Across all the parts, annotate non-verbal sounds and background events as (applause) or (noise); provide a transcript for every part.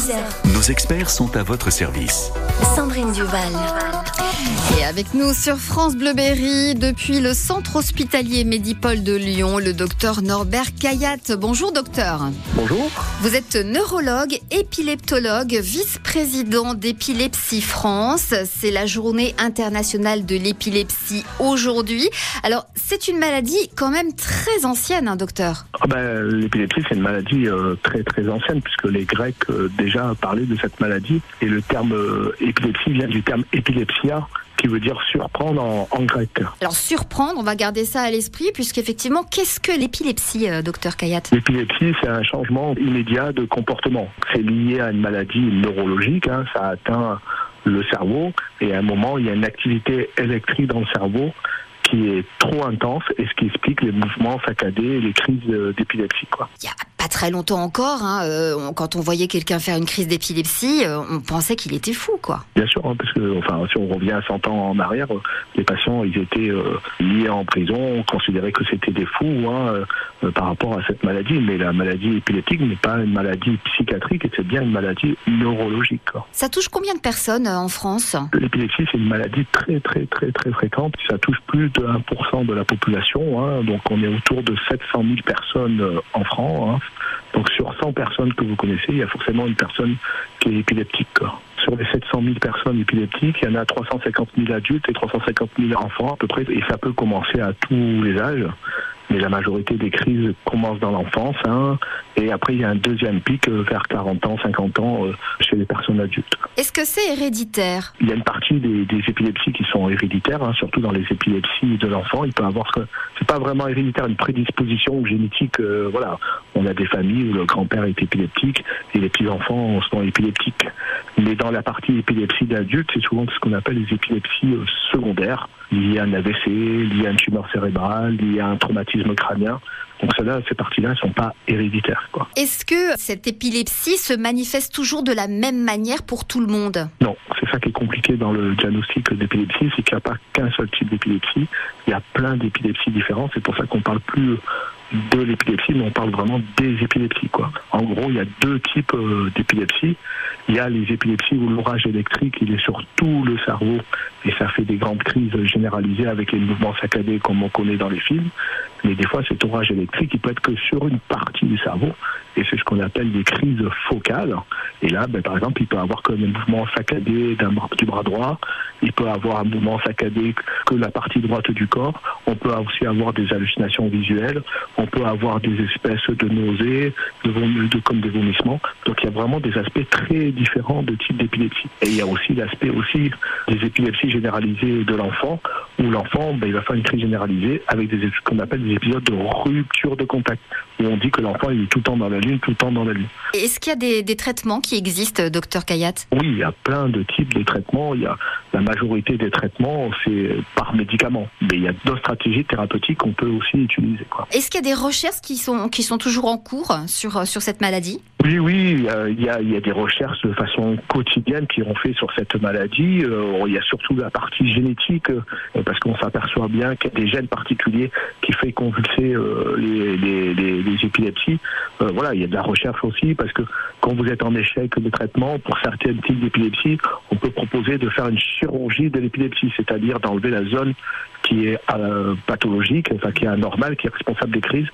10h. Nos experts sont à votre service. Sandrine Duval. Et avec nous sur France Bleu Berry, depuis le centre hospitalier Médipole de Lyon, le docteur Norbert Kayat. Bonjour docteur. Bonjour. Vous êtes neurologue, épileptologue, vice-président d'Épilepsie France. C'est la journée internationale de l'épilepsie aujourd'hui. Alors, c'est une maladie quand même très ancienne, hein, docteur? Ah ben, L'épilepsie, c'est une maladie euh, très très ancienne puisque les Grecs euh, déjà parlaient de cette maladie et le terme euh, épilepsie vient du terme epilepsia qui veut dire surprendre en, en grec. Alors, surprendre, on va garder ça à l'esprit, puisqu'effectivement, qu'est-ce que l'épilepsie, euh, docteur Kayat? L'épilepsie, c'est un changement immédiat de comportement. C'est lié à une maladie neurologique, hein, ça atteint le cerveau et à un moment, il y a une activité électrique dans le cerveau qui est trop intense et ce qui explique les mouvements saccadés et les crises euh, d'épilepsie. Il y a très longtemps encore, hein, euh, quand on voyait quelqu'un faire une crise d'épilepsie, euh, on pensait qu'il était fou, quoi. Bien sûr, hein, parce que enfin, si on revient à 100 ans en arrière, euh, les patients ils étaient liés en prison, on considérait que c'était des fous hein, par rapport à cette maladie. Mais la maladie épileptique n'est pas une maladie psychiatrique, c'est bien une maladie neurologique. quoi. Ça touche combien de personnes en France? L'épilepsie, c'est une maladie très très très très fréquente. Ça touche plus de 1% de la population, donc on est autour de 700 000 personnes en France. Donc sur 100 personnes que vous connaissez, il y a forcément une personne qui est épileptique. Sur les 700 000 personnes épileptiques, il y en a 350 000 adultes et 350 000 enfants à peu près, et ça peut commencer à tous les âges. Mais la majorité des crises commencent dans l'enfance, hein, et après il y a un deuxième pic euh, vers 40 ans, 50 ans euh, chez les personnes adultes. Est-ce que c'est héréditaire? Il y a une partie des, des épilepsies qui sont héréditaires, hein, surtout dans les épilepsies de l'enfant. Il peut avoir ce que c'est pas vraiment héréditaire, une prédisposition génétique. euh, voilà, on a des familles où le grand-père est épileptique et les petits enfants sont épileptiques. Mais dans la partie épilepsie d'adulte, c'est souvent ce qu'on appelle les épilepsies euh, secondaires, liées à un AVC, liées à une tumeur cérébrale, liées à un traumatisme crânien. Donc celles-là, ces parties-là, ne sont pas héréditaires. Est-ce que cette épilepsie se manifeste toujours de la même manière pour tout le monde? Non, c'est ça qui est compliqué dans le diagnostic d'épilepsie, c'est qu'il n'y a pas qu'un seul type d'épilepsie, il y a plein d'épilepsies différentes, c'est pour ça qu'on parle plus de l'épilepsie, mais on parle vraiment des épilepsies. Quoi. En gros, il y a deux types euh, d'épilepsie. Il y a les épilepsies où l'orage électrique il est sur tout le cerveau et ça fait des grandes crises généralisées avec les mouvements saccadés comme on connaît dans les films. Mais des fois, cet orage électrique, il peut être que sur une partie du cerveau et c'est ce qu'on appelle des crises focales. Et là, ben, par exemple, il peut avoir comme un mouvement saccadé du bras droit, il peut avoir un mouvement saccadé que la partie droite du corps, on peut aussi avoir des hallucinations visuelles, on peut avoir des espèces de nausées, de- comme des vomissements. Donc il y a vraiment des aspects très différents de type d'épilepsie. Et il y a aussi l'aspect aussi des épilepsies généralisées de l'enfant, où l'enfant ben, il va faire une crise généralisée avec des ce qu'on appelle des épisodes de rupture de contact, où on dit que l'enfant est tout le temps dans la lune, tout le temps dans la lune. Est-ce qu'il y a des, des traitements qui existent, docteur Kayat? Oui, il y a plein de types de traitements. Il y a la majorité des traitements, c'est par médicament. Mais il y a d'autres stratégies thérapeutiques qu'on peut aussi utiliser. Est-ce qu'il y a des recherches qui sont, qui sont toujours en cours sur, sur cette maladie? Oui, oui, euh, il y, a, y a des recherches de façon quotidienne qui ont fait sur cette maladie. Euh, il y a surtout la partie génétique, euh, parce qu'on s'aperçoit bien qu'il y a des gènes particuliers qui fait convulser les, les, les, les épilepsies. Voilà, il y a de la recherche aussi, parce que quand vous êtes en échec de traitement, pour certains types d'épilepsie, on peut proposer de faire une chirurgie de l'épilepsie, c'est-à-dire d'enlever la zone qui est euh, pathologique, enfin qui est anormale, qui est responsable des crises,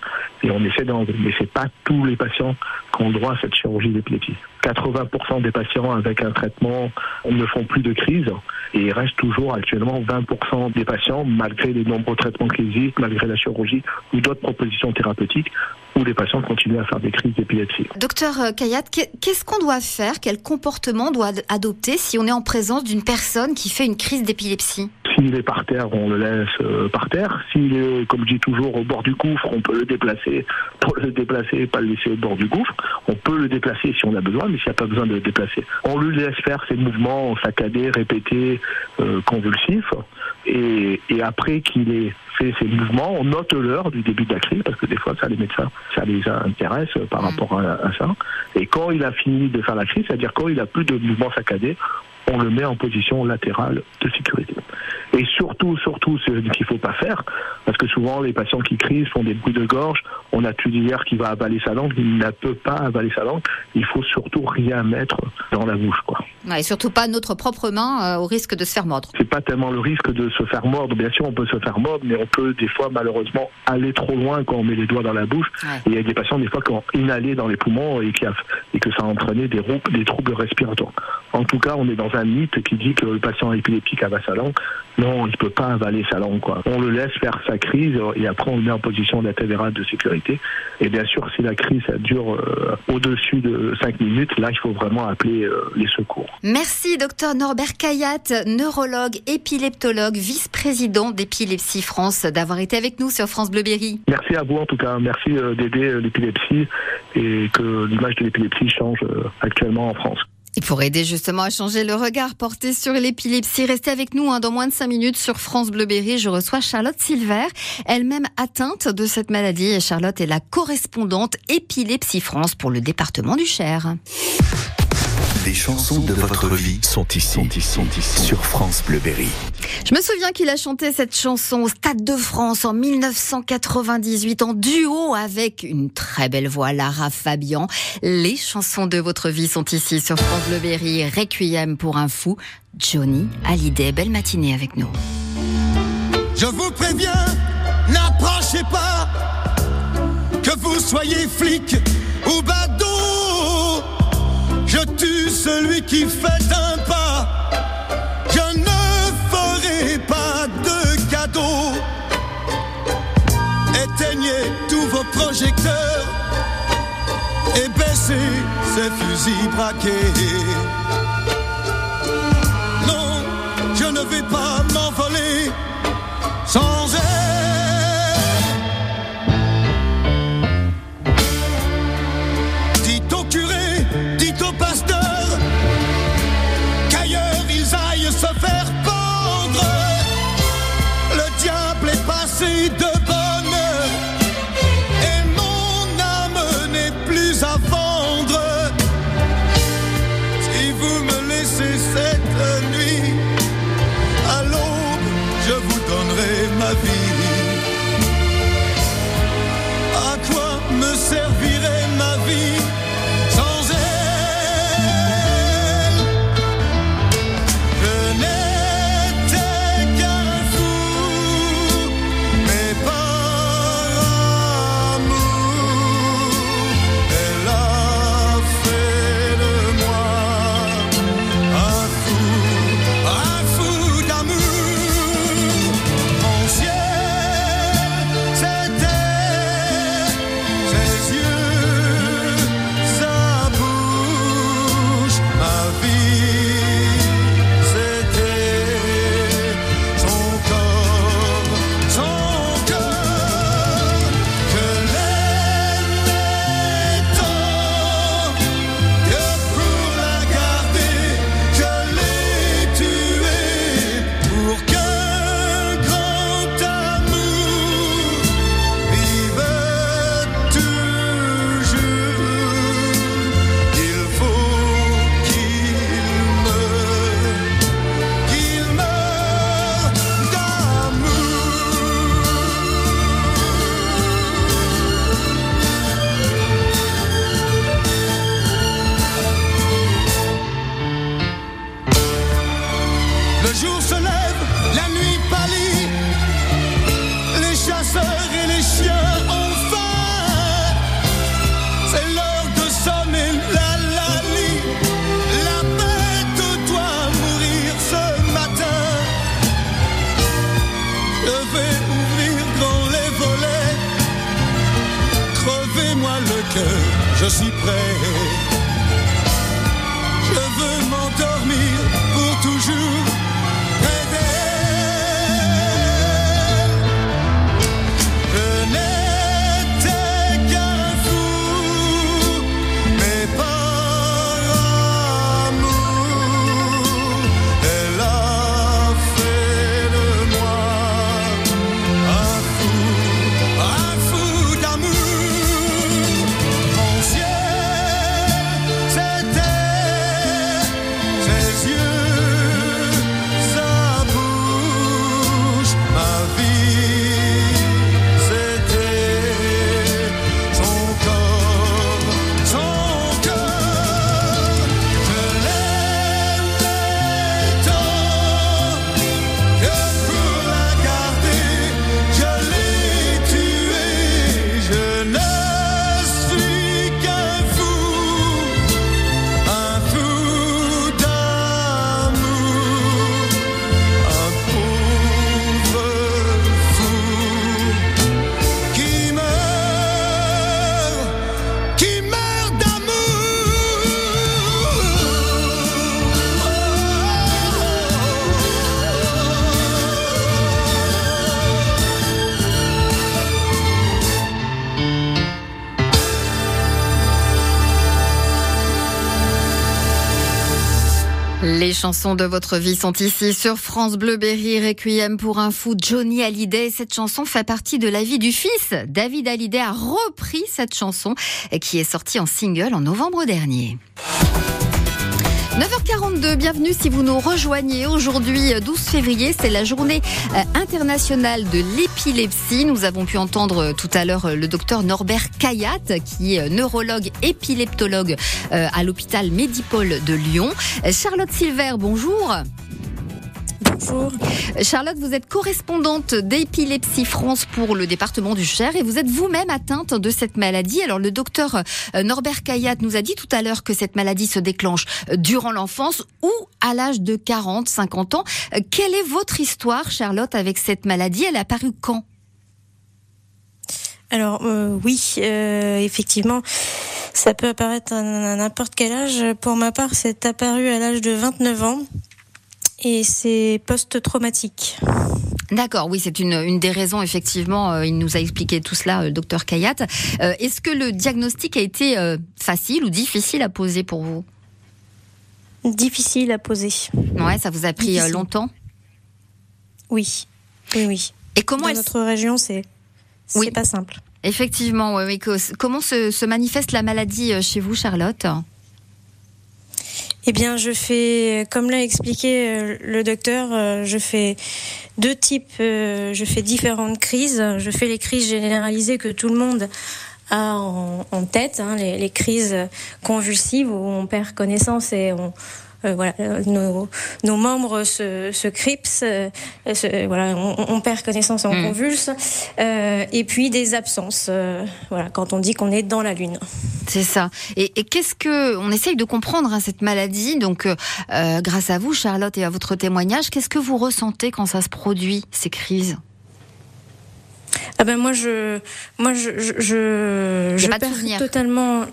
et on essaie. Mais pas tous les patients qui ont droit à cette chirurgie d'épilepsie. 80% des patients avec un traitement ne font plus de crise et il reste toujours actuellement 20% des patients, malgré les nombreux traitements qui existent, malgré la chirurgie ou d'autres propositions thérapeutiques, où les patients continuent à faire des crises d'épilepsie. Docteur euh, Kayat, qu'est- qu'est-ce qu'on doit faire? Quel comportement doit ad- adopter si on est en présence d'une personne qui fait une crise d'épilepsie? S'il est par terre, on le laisse euh, par terre. S'il est, comme je dis toujours, au bord du gouffre, on peut le déplacer. Pour le déplacer et pas le laisser au bord du gouffre, on peut le déplacer si on a besoin, mais s'il n'y a pas besoin de le déplacer. On lui laisse faire ses mouvements saccadés, répétés, euh, convulsifs. Et, et après qu'il ait fait ces mouvements, on note l'heure du début de la crise, parce que des fois, ça les médecins, ça les intéresse par mm. rapport à, à, ça. Et quand il a fini de faire la crise, c'est-à-dire quand il a plus de mouvements saccadés, on le met en position latérale de sécurité. Et surtout, surtout, ce qu'il ne faut pas faire, parce que souvent les patients qui crient font des bruits de gorge, on a tudilaire qui va avaler sa langue, il ne peut pas avaler sa langue, il faut surtout rien mettre dans la bouche. Quoi. et surtout pas notre propre main euh, au risque de se faire mordre. C'est pas tellement le risque de se faire mordre, bien sûr on peut se faire mordre, mais on peut des fois malheureusement aller trop loin quand on met les doigts dans la bouche. Et il y a des patients des fois qui ont inhalé dans les poumons et, qui a, et que ça a entraîné des, des troubles respiratoires. En tout cas, on est dans un mythe qui dit que le patient épileptique avale sa langue. Non, il ne peut pas avaler sa langue. Quoi. On le laisse faire sa crise et après on le met en position latérale de sécurité. Et bien sûr, si la crise dure euh, au-dessus de 5 minutes, là, il faut vraiment appeler euh, les secours. Merci, docteur Norbert Kayat, neurologue, épileptologue, vice-président d'Épilepsie France, d'avoir été avec nous sur France Bleu Berry. Merci à vous en tout cas. Merci euh, d'aider l'épilepsie et que l'image de l'épilepsie change actuellement en France. Et pour aider justement à changer le regard porté sur l'épilepsie, restez avec nous hein, dans moins de 5 minutes sur France Bleu Berry. Je reçois Charlotte Silver, elle-même atteinte de cette maladie. Et Charlotte est la correspondante Épilepsie France pour le département du Cher. Les chansons de votre vie sont ici, sont ici, sur France Bleu Berry. Je me souviens qu'il a chanté cette chanson au Stade de France en 1998 en duo avec une très belle voix, Lara Fabian. Les chansons de votre vie sont ici sur France Bleu Berry. Requiem pour un fou. Johnny Hallyday, belle matinée avec nous. Je vous préviens, n'approchez pas, que vous soyez flic ou badaud je tue celui qui fait un pas. Je ne ferai pas de cadeau. Éteignez tous vos projecteurs et baissez ces fusils braqués. Chansons de votre vie sont ici sur France Bleu Berry Requiem pour un fou Johnny Hallyday. Cette chanson fait partie de la vie du fils. David Hallyday a repris cette chanson qui est sortie en single en novembre dernier. 9h42, bienvenue si vous nous rejoignez. Aujourd'hui, 12 février, c'est la journée euh, internationale de l'épilepsie. Nous avons pu entendre euh, tout à l'heure euh, le docteur Norbert Kayat, qui est neurologue épileptologue à l'hôpital Médipole de Lyon. Charlotte Silver, bonjour. Bonjour. Charlotte, vous êtes correspondante d'Épilepsie France pour le département du Cher et vous êtes vous-même atteinte de cette maladie. Alors le docteur euh, Norbert Kayat nous a dit tout à l'heure que cette maladie se déclenche euh, durant l'enfance ou à l'âge de 40, 50 ans. Euh, quelle est votre histoire, Charlotte, avec cette maladie? Elle a apparu quand? Alors oui, effectivement, ça peut apparaître à n'importe quel âge. Pour ma part, c'est apparu à l'âge de 29 ans et c'est post-traumatique. D'accord, oui, c'est une, une des raisons, effectivement, euh, il nous a expliqué tout cela, le docteur Kayat. Euh, est-ce que le diagnostic a été euh, facile ou difficile à poser pour vous? Difficile à poser. Ouais, ça vous a pris longtemps? Oui, oui, oui. Et comment Dans notre région, c'est oui. pas simple. Effectivement, oui. Comment se, se manifeste la maladie chez vous, Charlotte? Eh bien, je fais, comme l'a expliqué euh, le docteur, euh, je fais deux types, euh, je fais différentes crises. Je fais les crises généralisées que tout le monde a en, tête, hein, les, crises convulsives où on perd connaissance et on, voilà, euh, nos, nos, membres se, se cripsent, euh, voilà, on, perd connaissance en mm. convulse, et puis des absences, voilà, quand on dit qu'on est dans la lune. C'est ça. Et, et qu'est-ce que on essaye de comprendre hein, cette maladie Donc, grâce à vous, Charlotte, et à votre témoignage, qu'est-ce que vous ressentez quand ça se produit ces crises? Ah ben moi je moi je je, je, je perds totalement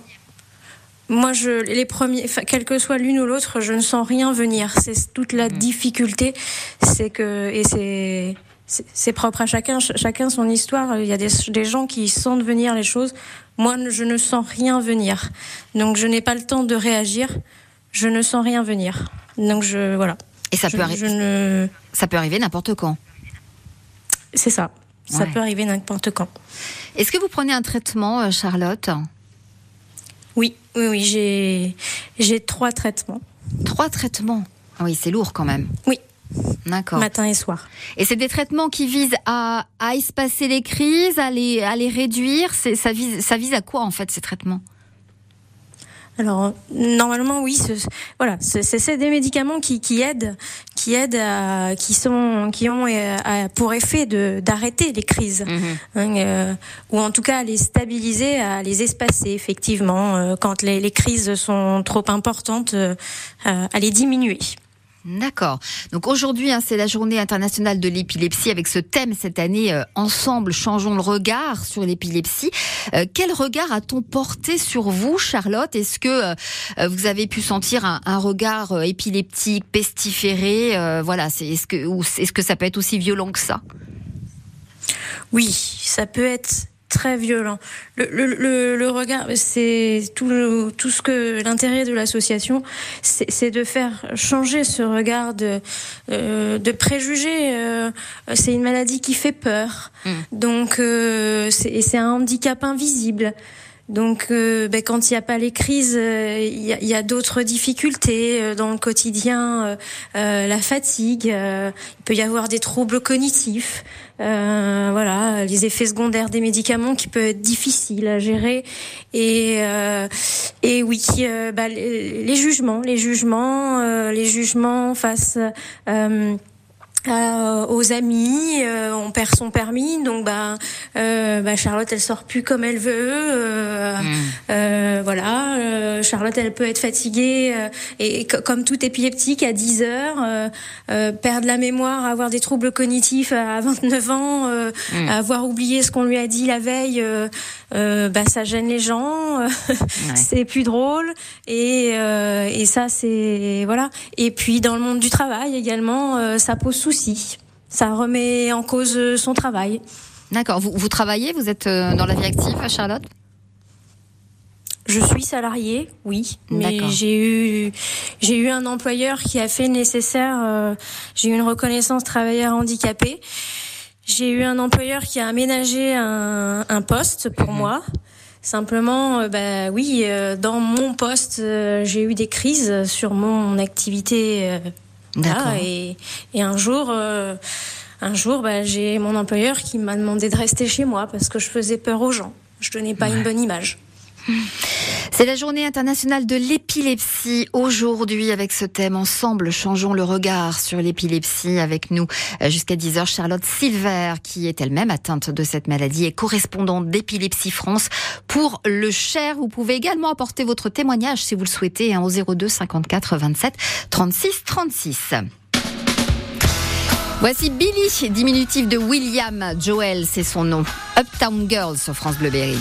moi, je, les premiers, quelle que soit l'une ou l'autre, je ne sens rien venir. C'est toute la mmh. difficulté. C'est que, et c'est, c'est propre à chacun, chacun son histoire. Il y a des, des, gens qui sentent venir les choses. Moi, je ne sens rien venir. Donc, je n'ai pas le temps de réagir. Je ne sens rien venir. Donc, je, voilà. Et ça peut arriver. Ne... Ça peut arriver n'importe quand. C'est ça. Ça peut arriver n'importe quand. Est-ce que vous prenez un traitement, euh, Charlotte? Oui, oui, oui, j'ai j'ai trois traitements. Trois traitements. Ah oui, c'est lourd quand même. Oui. D'accord. Matin et soir. Et c'est des traitements qui visent à, à espacer les crises, à les, à les réduire. Ça vise, ça vise à quoi en fait ces traitements? Alors normalement oui, voilà, c'est des médicaments qui, qui aident, qui aident, à, qui sont, qui ont euh, pour effet de d'arrêter les crises, mhm. hein, euh, ou en tout cas à les stabiliser, à les espacer effectivement euh, quand les, les, crises sont trop importantes, à les diminuer. D'accord. Donc aujourd'hui, hein, c'est la journée internationale de l'épilepsie avec ce thème cette année, euh, Ensemble, changeons le regard sur l'épilepsie. Euh, quel regard a-t-on porté sur vous, Charlotte? Est-ce que euh, vous avez pu sentir un, un regard épileptique, pestiféré Voilà, c'est, est-ce que, est-ce que ça peut être aussi violent que ça? Oui, ça peut être très violent. Le, le, le, regard, c'est tout, tout ce que l'intérêt de l'association, c'est de faire changer ce regard de, euh, de préjugés. Euh, c'est une maladie qui fait peur, mmh. donc euh, c'est un handicap invisible. Donc, euh, ben, quand il n'y a pas les crises, euh, il y a, a d'autres difficultés euh, dans le quotidien, la fatigue. il peut y avoir des troubles cognitifs, voilà, les effets secondaires des médicaments qui peuvent être difficiles à gérer. Et, et oui, bah, les, les, jugements, les jugements, les jugements face euh, aux amis, euh, on perd son permis, donc bah, euh, bah, Charlotte elle sort plus comme elle veut, euh, mm. voilà. Charlotte elle peut être fatiguée et comme tout épileptique à 10 heures, perdre la mémoire, avoir des troubles cognitifs à 29 ans, mm. avoir oublié ce qu'on lui a dit la veille, bah ça gêne les gens, (laughs) c'est plus drôle et et ça c'est voilà. Et puis dans le monde du travail également, ça pose souci ça remet en cause son travail. D'accord. Vous, vous travaillez Vous êtes euh, dans la vie active, Charlotte? Je suis salariée, oui, mais j'ai eu j'ai eu un employeur qui a fait le nécessaire. Euh, j'ai eu une reconnaissance travailleur handicapé. J'ai eu un employeur qui a aménagé un, un poste pour mhm. moi. Simplement, euh, bah oui, euh, dans mon poste, j'ai eu des crises sur mon activité. Là, et, et un jour un jour, bah, j'ai mon employeur qui m'a demandé de rester chez moi parce que je faisais peur aux gens. Je donnais pas une bonne image. C'est la journée internationale de l'épilepsie aujourd'hui avec ce thème Ensemble, changeons le regard sur l'épilepsie avec nous euh, jusqu'à 10h Charlotte Silver qui est elle-même atteinte de cette maladie et correspondante d'Épilepsie France pour le Cher. Vous pouvez également apporter votre témoignage si vous le souhaitez hein, au 02 54 27 36 36. Voici Billy, diminutif de William Joel, c'est son nom. Uptown Girls sur France Bleu Berry.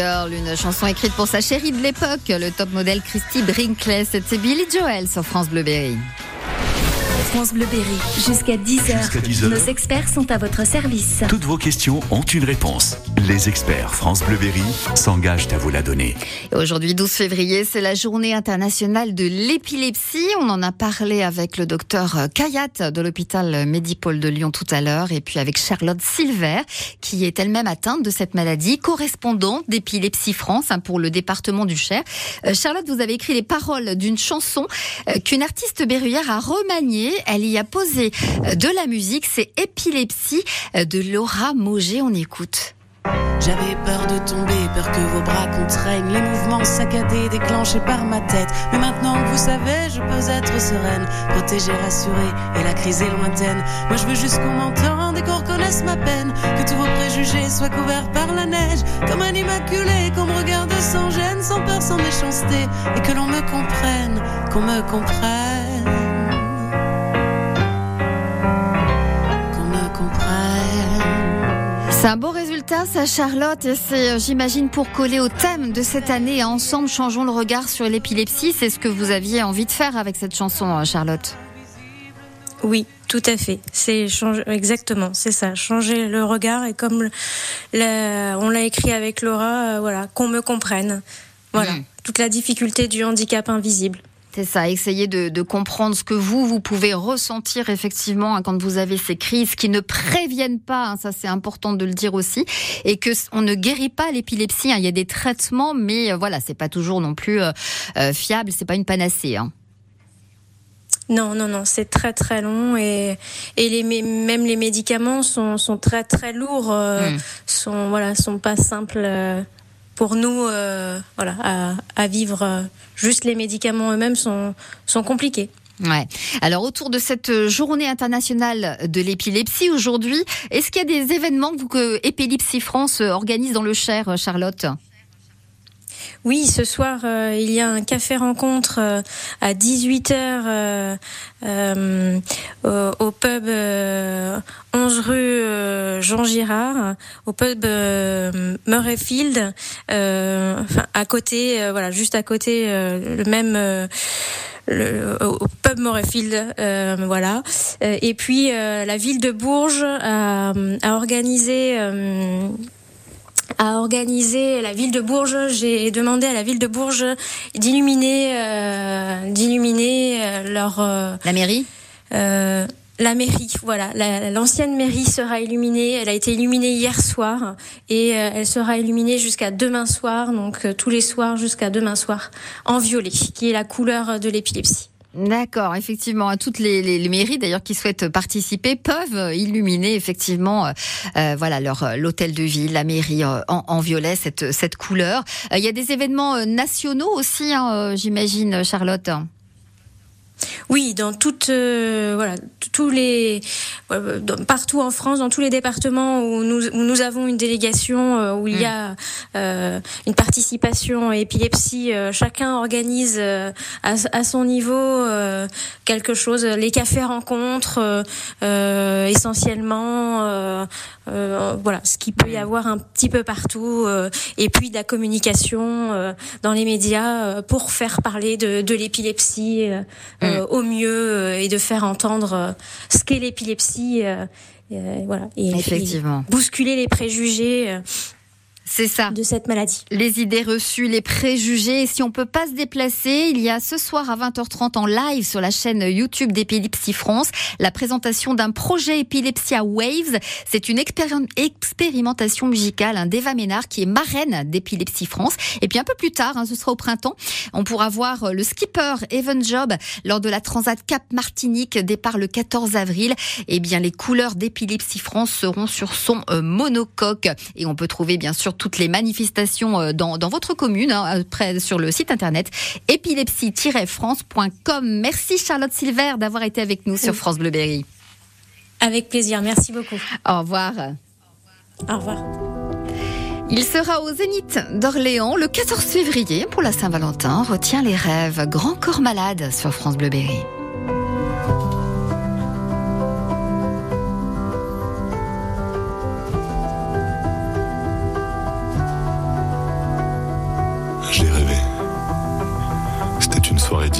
Une chanson écrite pour sa chérie de l'époque, le top modèle Christy Brinkley. C'était Billy Joel sur France Bleu Berry. France Bleu Berry, jusqu'à 10h. Nos experts sont à votre service. Toutes vos questions ont une réponse. Les experts France Bleu Berry s'engagent à vous la donner. Aujourd'hui, 12 février, c'est la journée internationale de l'épilepsie. On en a parlé avec le docteur Kayat de l'hôpital Médipôle de Lyon tout à l'heure et puis avec Charlotte Silver qui est elle-même atteinte de cette maladie, correspondante d'Épilepsie France hein, pour le département du Cher. Euh, Charlotte, vous avez écrit les paroles d'une chanson euh, qu'une artiste berruyère a remaniée elle y a posé euh, de la musique. C'est Épilepsie euh, de Laura Moget. On écoute. J'avais peur de tomber, peur que vos bras contraignent les mouvements saccadés déclenchés par ma tête. Mais maintenant que vous savez, je peux être sereine, protégée, rassurée, et la crise est lointaine. Moi je veux juste qu'on m'entende et qu'on reconnaisse ma peine, que tous vos préjugés soient couverts par la neige, comme un immaculé, qu'on me regarde sans gêne, sans peur, sans méchanceté, et que l'on me comprenne, qu'on me comprenne. C'est un beau résultat ça Charlotte, et c'est, euh, j'imagine, pour coller au thème de cette année, ensemble, changeons le regard sur l'épilepsie. C'est ce que vous aviez envie de faire avec cette chanson, euh, Charlotte. Oui, tout à fait. C'est changer, exactement, c'est ça. Changer le regard et comme on l'a écrit avec Laura, euh, voilà, qu'on me comprenne. Voilà, mmh. toute la difficulté du handicap invisible. C'est ça, essayer de, comprendre ce que vous, vous pouvez ressentir effectivement hein, quand vous avez ces crises qui ne préviennent pas, hein, ça c'est important de le dire aussi, et que on ne guérit pas l'épilepsie. Hein. il y a des traitements, mais euh, voilà, c'est pas toujours non plus euh, euh, fiable, c'est pas une panacée. Non, non, non, c'est très très long et, et les, même les médicaments sont, sont très très lourds, hmm. sont voilà, sont pas simples euh, pour nous, euh, voilà, à, à, vivre. Juste les médicaments eux-mêmes sont, sont compliqués. Ouais. Alors autour de cette journée internationale de l'épilepsie aujourd'hui, est-ce qu'il y a des événements que, que Épilepsie France organise dans le Cher, Charlotte? Oui, ce soir, euh, il y a un café rencontre euh, à 18h euh, au, pub 11 rue Jean Girard, au pub Murrayfield, à côté, voilà, juste à côté, le même. Au pub Murrayfield, voilà. et puis la ville de Bourges a organisé a organisé la ville de Bourges. J'ai demandé à la ville de Bourges d'illuminer, euh, d'illuminer euh, leur euh, la mairie? Euh, la mairie, voilà, l'ancienne mairie sera illuminée. Elle a été illuminée hier soir et elle sera illuminée jusqu'à demain soir, donc tous les soirs jusqu'à demain soir, en violet, qui est la couleur de l'épilepsie. D'accord, effectivement. Toutes les, mairies d'ailleurs qui souhaitent participer peuvent illuminer effectivement, euh, euh, voilà leur euh, l'hôtel de ville, la mairie en, violet, cette cette couleur. Il y a des événements nationaux aussi, hein, j'imagine, Charlotte. Oui, dans toutes, euh, voilà, tous les, partout en France, dans tous les départements où nous, où nous avons une délégation, euh, où il y a euh, une participation épilepsie, chacun organise à, à, son niveau quelque chose. Les cafés rencontres, essentiellement, voilà, ce qui peut y avoir un petit peu partout, et puis de la communication dans les médias pour faire parler de, de l'épilepsie. Euh, au mieux euh, et de faire entendre euh, ce qu'est l'épilepsie. voilà, et, Effectivement. bousculer les préjugés c'est ça. De cette maladie. Les idées reçues, les préjugés. Et si on peut pas se déplacer, il y a ce soir à 20h30 en live sur la chaîne YouTube d'Épilepsie France la présentation d'un projet Epilepsia Waves. C'est une expérimentation musicale un d'Eva Ménard qui est marraine d'Épilepsie France. Et puis un peu plus tard, hein, ce sera au printemps, on pourra voir le skipper Evan Job lors de la Transat Cap Martinique, départ le 14 avril. Eh bien, les couleurs d'Épilepsie France seront sur son euh, monocoque. Et on peut trouver bien sûr toutes les manifestations euh, dans, dans votre commune, hein, sur le site internet épilepsie-france.com. Merci Charlotte Silver d'avoir été avec nous sur France Bleu Berry. Avec plaisir, merci beaucoup. Au revoir. Au revoir. Il sera au Zénith d'Orléans le 14 février pour la Saint-Valentin. Retient les rêves. Grand corps malade sur France Bleu Berry.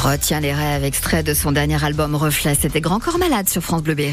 Retiens les rêves, extrait de son dernier album Reflet. C'était Grand Corps Malade sur France Bleu Berry.